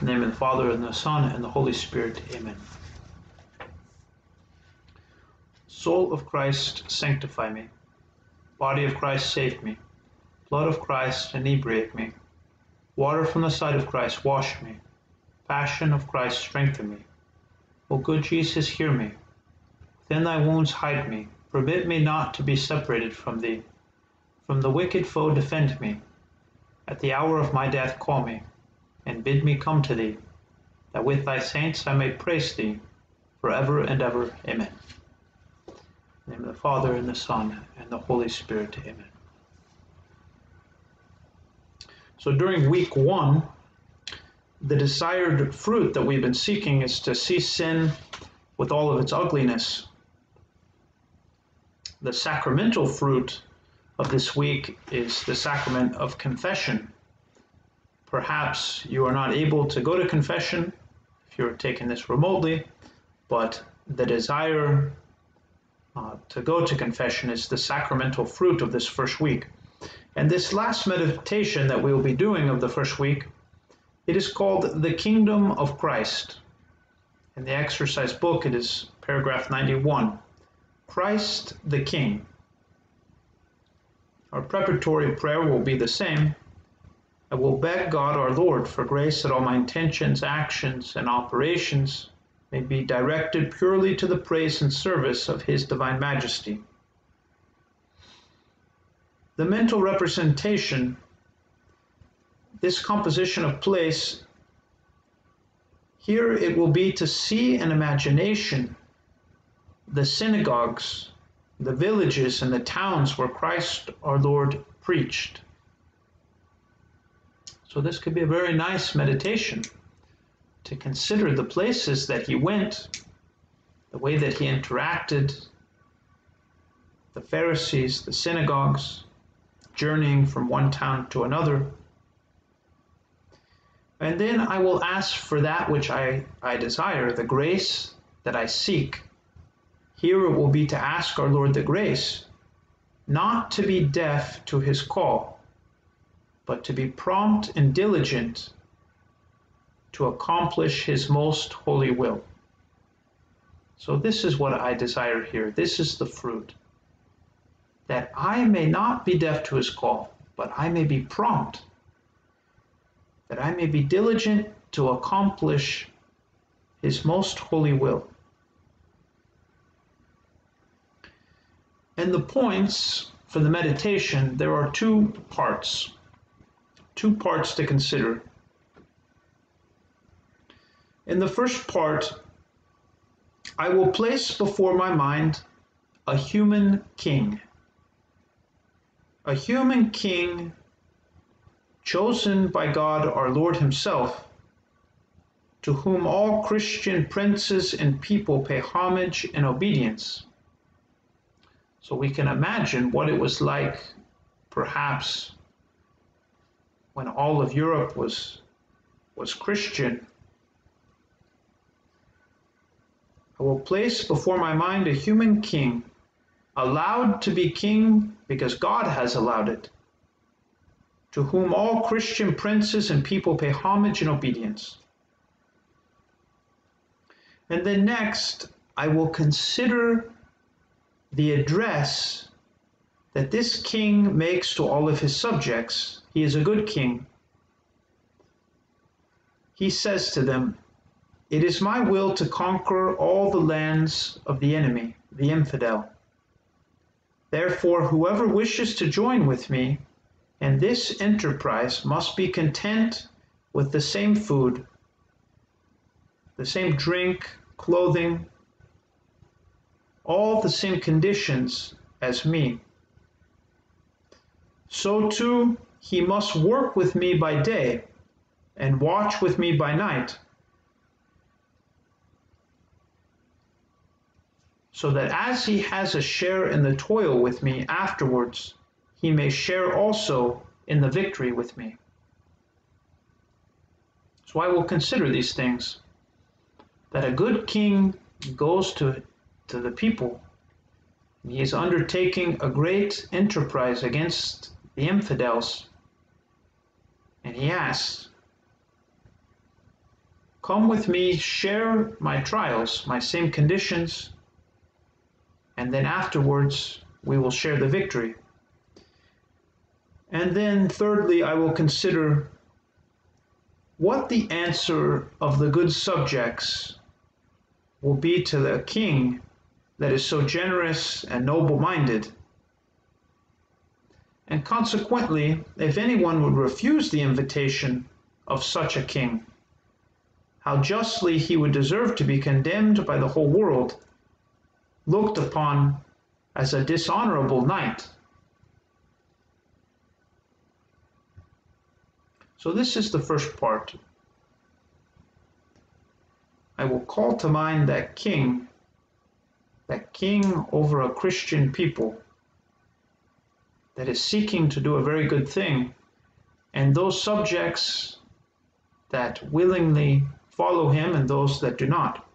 In the name of the Father, and the Son, and the Holy Spirit. Amen. Soul of Christ, sanctify me. Body of Christ, save me. Blood of Christ, inebriate me. Water from the side of Christ, wash me. Passion of Christ, strengthen me. O good Jesus, hear me. Within thy wounds hide me. Permit me not to be separated from thee. From the wicked foe defend me. At the hour of my death call me and bid me come to thee, that with thy saints I may praise thee for ever and ever. Amen. In the name of the Father, and the Son, and the Holy Spirit. Amen. So during week one, the desired fruit that we've been seeking is to see sin with all of its ugliness. The sacramental fruit of this week is the sacrament of confession Perhaps you are not able to go to confession if you're taking this remotely, but the desire uh, to go to confession is the sacramental fruit of this first week. And this last meditation that we will be doing of the first week, it is called the Kingdom of Christ. In the exercise book, it is paragraph 91 Christ the King. Our preparatory prayer will be the same, I will beg God our Lord for grace that all my intentions, actions, and operations may be directed purely to the praise and service of His Divine Majesty. The mental representation, this composition of place, here it will be to see in imagination the synagogues, the villages, and the towns where Christ our Lord preached. So this could be a very nice meditation to consider the places that he went, the way that he interacted, the Pharisees, the synagogues, journeying from one town to another. And then I will ask for that which I, I desire, the grace that I seek. Here it will be to ask our Lord the grace not to be deaf to his call but to be prompt and diligent to accomplish his most holy will. So, this is what I desire here. This is the fruit. That I may not be deaf to his call, but I may be prompt. That I may be diligent to accomplish his most holy will. And the points for the meditation, there are two parts two parts to consider. In the first part, I will place before my mind a human king. A human king chosen by God our Lord Himself, to whom all Christian princes and people pay homage and obedience. So we can imagine what it was like, perhaps, when all of Europe was, was Christian, I will place before my mind a human king, allowed to be king because God has allowed it, to whom all Christian princes and people pay homage and obedience. And then next, I will consider the address that this king makes to all of his subjects he is a good king. He says to them, It is my will to conquer all the lands of the enemy, the infidel. Therefore, whoever wishes to join with me in this enterprise must be content with the same food, the same drink, clothing, all the same conditions as me. So too he must work with me by day and watch with me by night, so that as he has a share in the toil with me afterwards, he may share also in the victory with me. So I will consider these things that a good king goes to, to the people. He is undertaking a great enterprise against the infidels and he asks, Come with me, share my trials, my same conditions, and then afterwards we will share the victory. And then, thirdly, I will consider what the answer of the good subjects will be to the king that is so generous and noble minded. And consequently, if anyone would refuse the invitation of such a king, how justly he would deserve to be condemned by the whole world, looked upon as a dishonorable knight. So, this is the first part. I will call to mind that king, that king over a Christian people that is seeking to do a very good thing, and those subjects that willingly follow him and those that do not.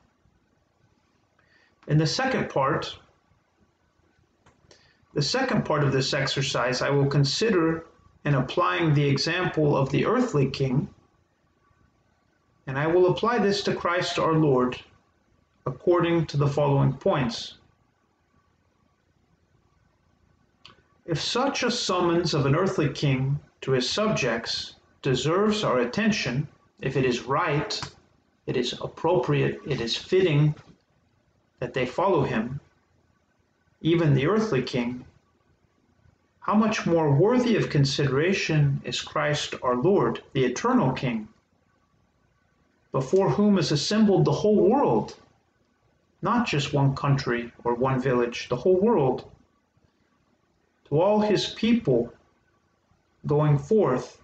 In the second part, the second part of this exercise, I will consider in applying the example of the earthly king, and I will apply this to Christ our Lord according to the following points. If such a summons of an earthly king to his subjects deserves our attention, if it is right, it is appropriate, it is fitting that they follow him, even the earthly king, how much more worthy of consideration is Christ our Lord, the eternal King, before whom is assembled the whole world, not just one country or one village, the whole world, to all his people going forth,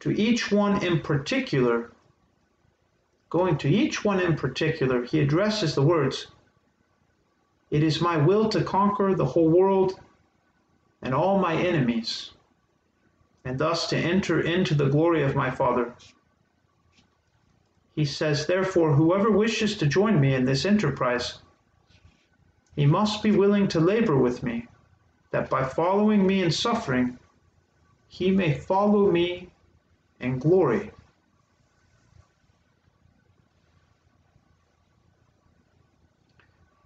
to each one in particular, going to each one in particular, he addresses the words, It is my will to conquer the whole world and all my enemies, and thus to enter into the glory of my Father. He says, Therefore, whoever wishes to join me in this enterprise, he must be willing to labor with me, that by following me in suffering, he may follow me in glory.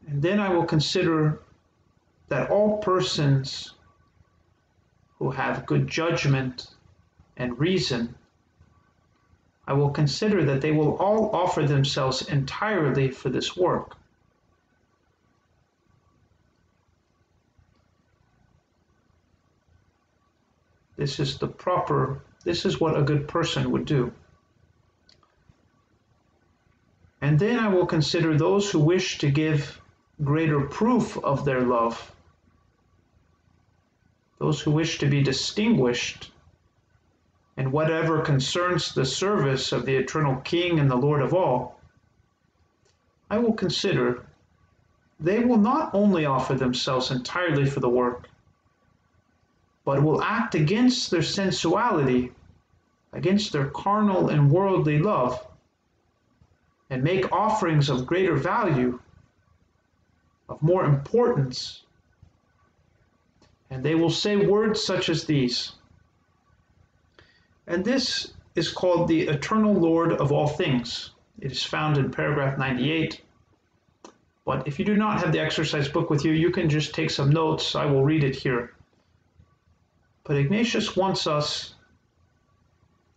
And then I will consider that all persons who have good judgment and reason, I will consider that they will all offer themselves entirely for this work. This is the proper, this is what a good person would do. And then I will consider those who wish to give greater proof of their love those who wish to be distinguished in whatever concerns the service of the eternal King and the Lord of all, I will consider they will not only offer themselves entirely for the work, but will act against their sensuality, against their carnal and worldly love, and make offerings of greater value, of more importance, and they will say words such as these. And this is called the eternal Lord of all things. It is found in paragraph 98. But if you do not have the exercise book with you, you can just take some notes. I will read it here. But Ignatius wants us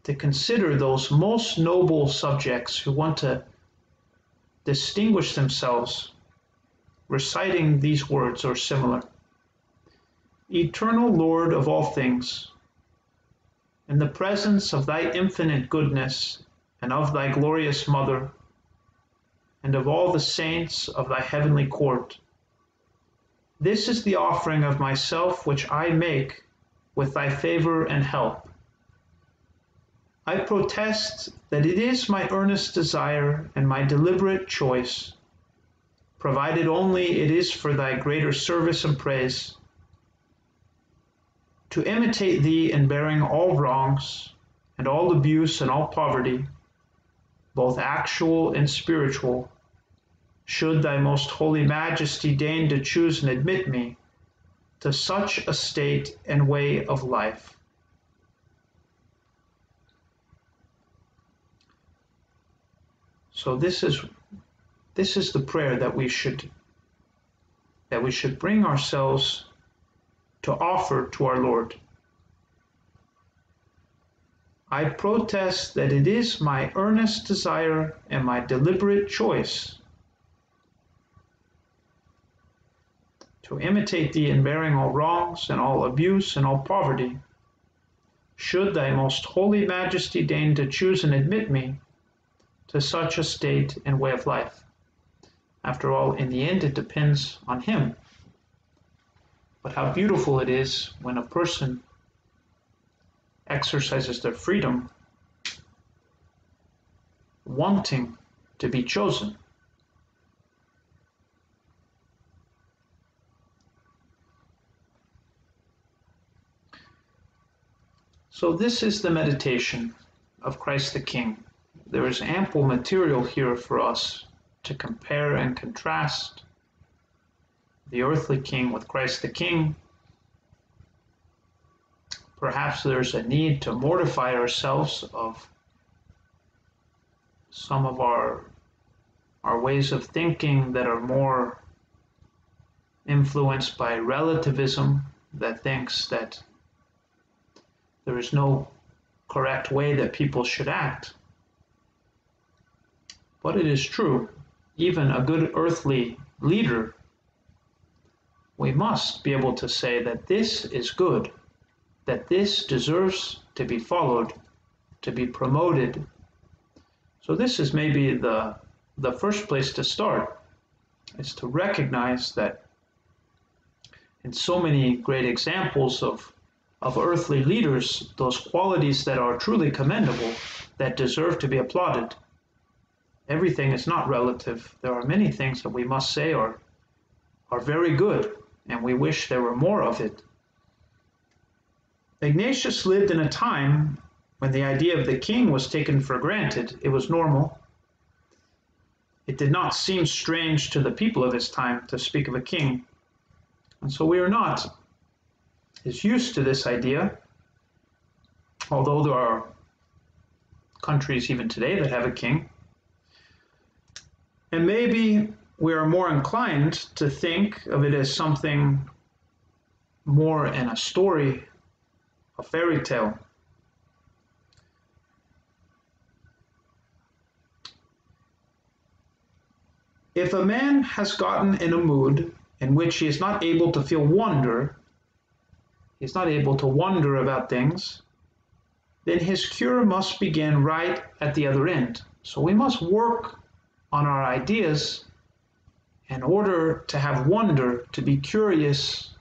to consider those most noble subjects who want to distinguish themselves reciting these words or similar. Eternal Lord of all things, in the presence of thy infinite goodness and of thy glorious Mother, and of all the saints of thy heavenly court, this is the offering of myself which I make with thy favor and help. I protest that it is my earnest desire and my deliberate choice, provided only it is for thy greater service and praise to imitate thee in bearing all wrongs and all abuse and all poverty, both actual and spiritual, should thy most holy majesty deign to choose and admit me to such a state and way of life. So this is this is the prayer that we should that we should bring ourselves to offer to our Lord. I protest that it is my earnest desire and my deliberate choice to imitate thee in bearing all wrongs and all abuse and all poverty. Should thy most holy majesty deign to choose and admit me to such a state and way of life. After all, in the end, it depends on him. But how beautiful it is when a person exercises their freedom wanting to be chosen. So, this is the meditation of Christ the King. There is ample material here for us to compare and contrast the earthly king with Christ the King perhaps there's a need to mortify ourselves of some of our our ways of thinking that are more influenced by relativism that thinks that there is no correct way that people should act. But it is true, even a good earthly leader, we must be able to say that this is good that this deserves to be followed, to be promoted. So this is maybe the, the first place to start, is to recognize that in so many great examples of, of earthly leaders, those qualities that are truly commendable, that deserve to be applauded, everything is not relative. There are many things that we must say are, are very good, and we wish there were more of it. Ignatius lived in a time when the idea of the king was taken for granted. It was normal. It did not seem strange to the people of his time to speak of a king. And so we are not as used to this idea, although there are countries even today that have a king. And maybe we are more inclined to think of it as something more in a story a fairy tale. If a man has gotten in a mood in which he is not able to feel wonder, he's not able to wonder about things, then his cure must begin right at the other end. So we must work on our ideas in order to have wonder, to be curious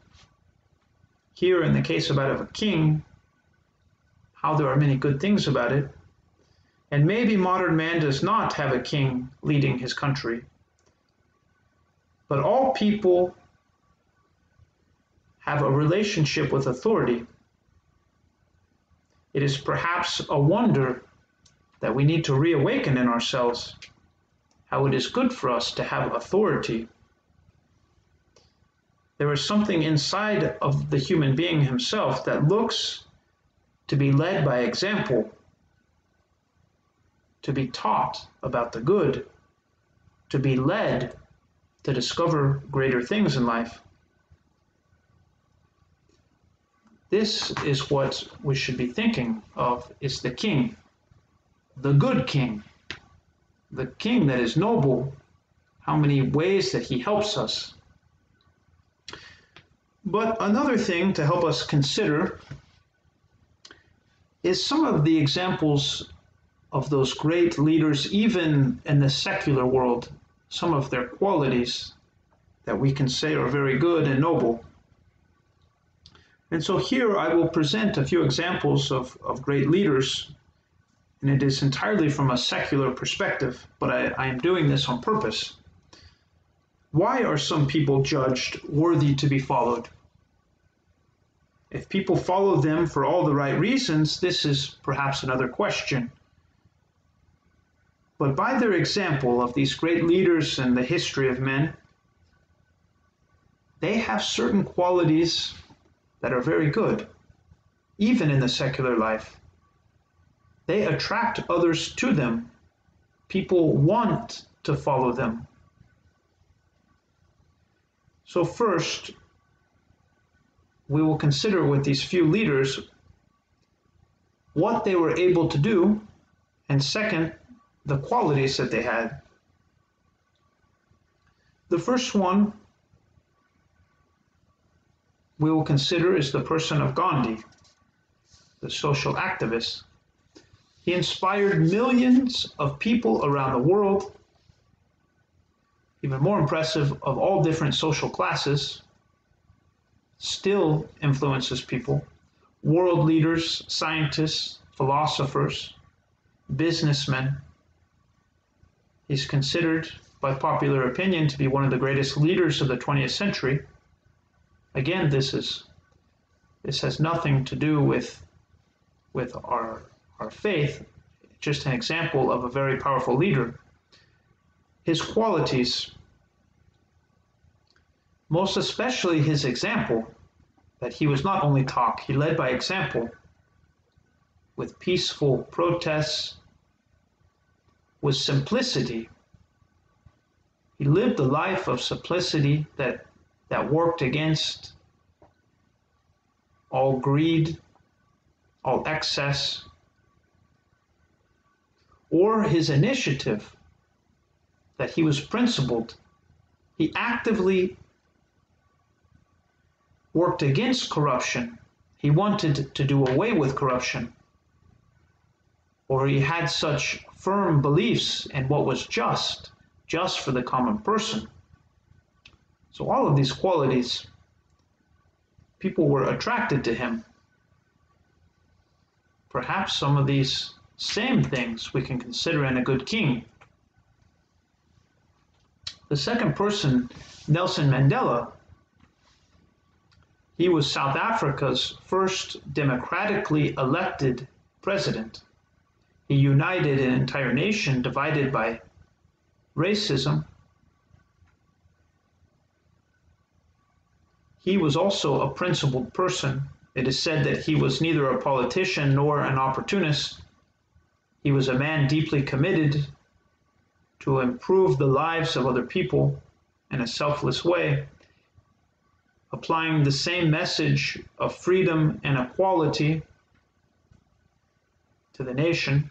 here in the case about of a king, how there are many good things about it. And maybe modern man does not have a king leading his country. But all people have a relationship with authority. It is perhaps a wonder that we need to reawaken in ourselves how it is good for us to have authority there is something inside of the human being himself that looks to be led by example, to be taught about the good, to be led to discover greater things in life. This is what we should be thinking of is the king, the good king, the king that is noble, how many ways that he helps us but another thing to help us consider is some of the examples of those great leaders, even in the secular world, some of their qualities that we can say are very good and noble. And so here I will present a few examples of, of great leaders, and it is entirely from a secular perspective, but I, I am doing this on purpose. Why are some people judged worthy to be followed? If people follow them for all the right reasons, this is perhaps another question. But by their example of these great leaders in the history of men, they have certain qualities that are very good, even in the secular life. They attract others to them People want to follow them. So, first, we will consider with these few leaders what they were able to do, and second, the qualities that they had. The first one we will consider is the person of Gandhi, the social activist. He inspired millions of people around the world, even more impressive, of all different social classes, still influences people, world leaders, scientists, philosophers, businessmen. He's considered by popular opinion to be one of the greatest leaders of the 20th century. Again, this is this has nothing to do with with our our faith, just an example of a very powerful leader. His qualities, most especially his example, that he was not only talk, he led by example with peaceful protests, with simplicity. He lived a life of simplicity that, that worked against all greed, all excess, or his initiative that he was principled. He actively worked against corruption. He wanted to do away with corruption. Or he had such firm beliefs in what was just, just for the common person. So, all of these qualities, people were attracted to him. Perhaps some of these same things we can consider in a good king. The second person, Nelson Mandela, he was South Africa's first democratically elected president. He united an entire nation divided by racism. He was also a principled person. It is said that he was neither a politician nor an opportunist. He was a man deeply committed to improve the lives of other people in a selfless way, applying the same message of freedom and equality to the nation.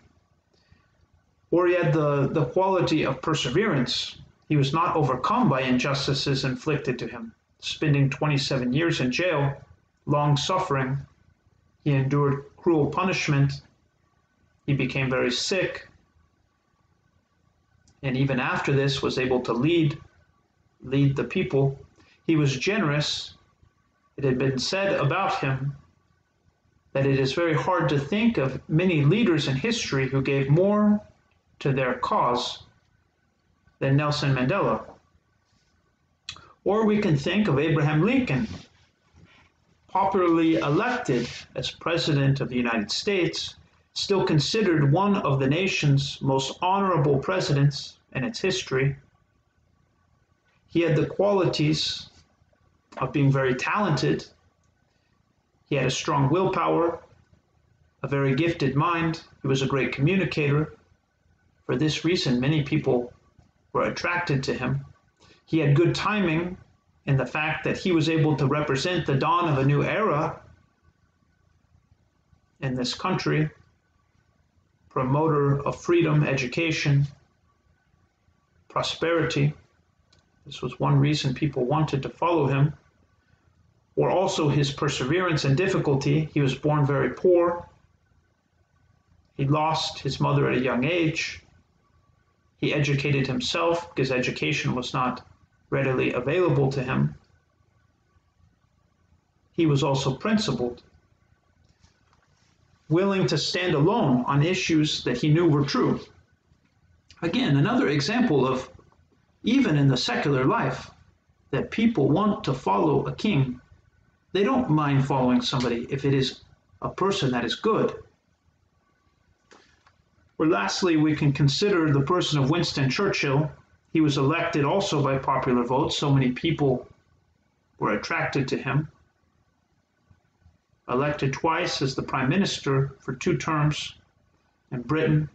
Or he had the, the quality of perseverance. He was not overcome by injustices inflicted to him. Spending 27 years in jail, long suffering, he endured cruel punishment he became very sick, and even after this was able to lead lead the people. He was generous. It had been said about him that it is very hard to think of many leaders in history who gave more to their cause than Nelson Mandela. Or we can think of Abraham Lincoln, popularly elected as President of the United States still considered one of the nation's most honorable presidents in its history. He had the qualities of being very talented. He had a strong willpower, a very gifted mind. He was a great communicator. For this reason, many people were attracted to him. He had good timing in the fact that he was able to represent the dawn of a new era in this country promoter of freedom, education, prosperity. This was one reason people wanted to follow him. Or also his perseverance and difficulty. He was born very poor. He lost his mother at a young age. He educated himself because education was not readily available to him. He was also principled willing to stand alone on issues that he knew were true. Again, another example of, even in the secular life, that people want to follow a king. They don't mind following somebody if it is a person that is good. Or lastly, we can consider the person of Winston Churchill. He was elected also by popular vote. So many people were attracted to him elected twice as the prime minister for two terms in Britain.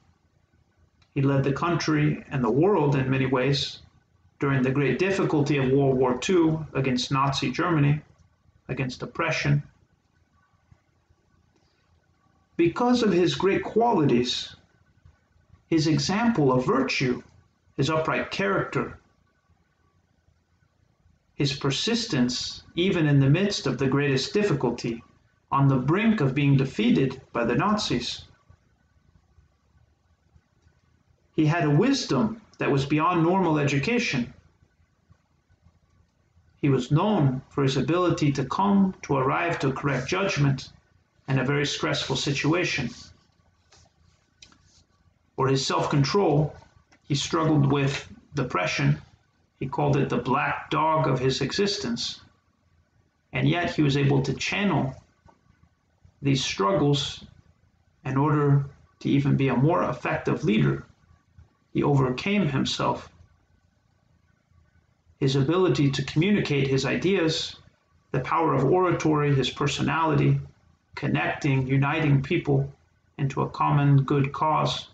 He led the country and the world in many ways during the great difficulty of World War II against Nazi Germany, against oppression. Because of his great qualities, his example of virtue, his upright character, his persistence, even in the midst of the greatest difficulty, on the brink of being defeated by the Nazis. He had a wisdom that was beyond normal education. He was known for his ability to come to arrive to a correct judgment in a very stressful situation. or his self control, he struggled with depression he called it the black dog of his existence. And yet he was able to channel these struggles in order to even be a more effective leader. He overcame himself. His ability to communicate his ideas, the power of oratory, his personality, connecting, uniting people into a common good cause,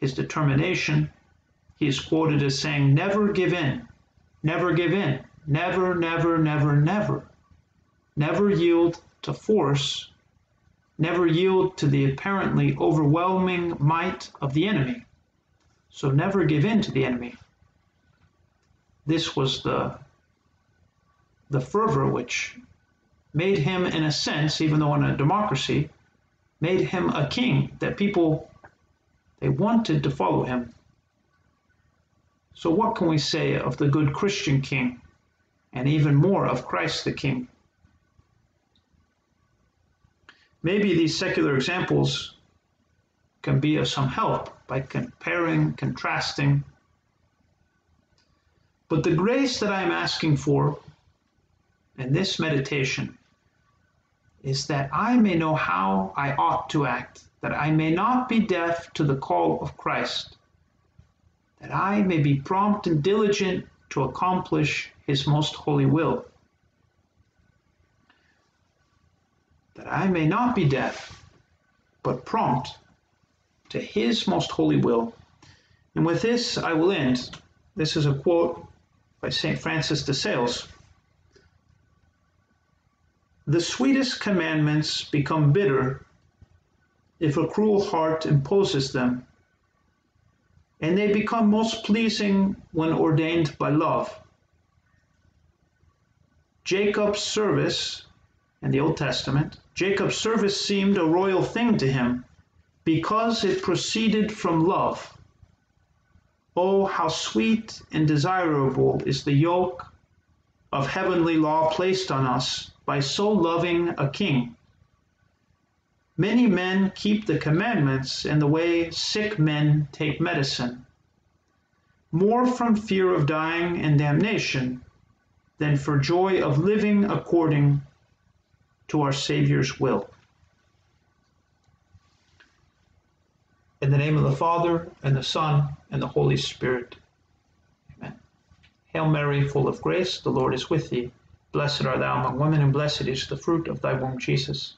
his determination, he is quoted as saying, Never give in, never give in, never, never, never, never. Never yield to force, never yield to the apparently overwhelming might of the enemy. So never give in to the enemy. This was the, the fervor which made him, in a sense, even though in a democracy, made him a king that people they wanted to follow him. So, what can we say of the good Christian King, and even more of Christ the King? Maybe these secular examples can be of some help by comparing, contrasting. But the grace that I'm asking for in this meditation is that I may know how I ought to act, that I may not be deaf to the call of Christ, that I may be prompt and diligent to accomplish his most holy will. That I may not be deaf, but prompt to his most holy will. And with this, I will end. This is a quote by St. Francis de Sales. The sweetest commandments become bitter if a cruel heart imposes them and they become most pleasing when ordained by love. Jacob's service in the Old Testament, Jacob's service seemed a royal thing to him because it proceeded from love. Oh, how sweet and desirable is the yoke of heavenly law placed on us by so loving a king. Many men keep the commandments in the way sick men take medicine, more from fear of dying and damnation than for joy of living according to our Savior's will. In the name of the Father, and the Son, and the Holy Spirit. Amen. Hail Mary, full of grace, the Lord is with thee. Blessed art thou among women, and blessed is the fruit of thy womb, Jesus.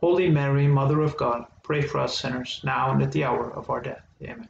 Holy Mary, Mother of God, pray for us sinners, now and at the hour of our death. Amen.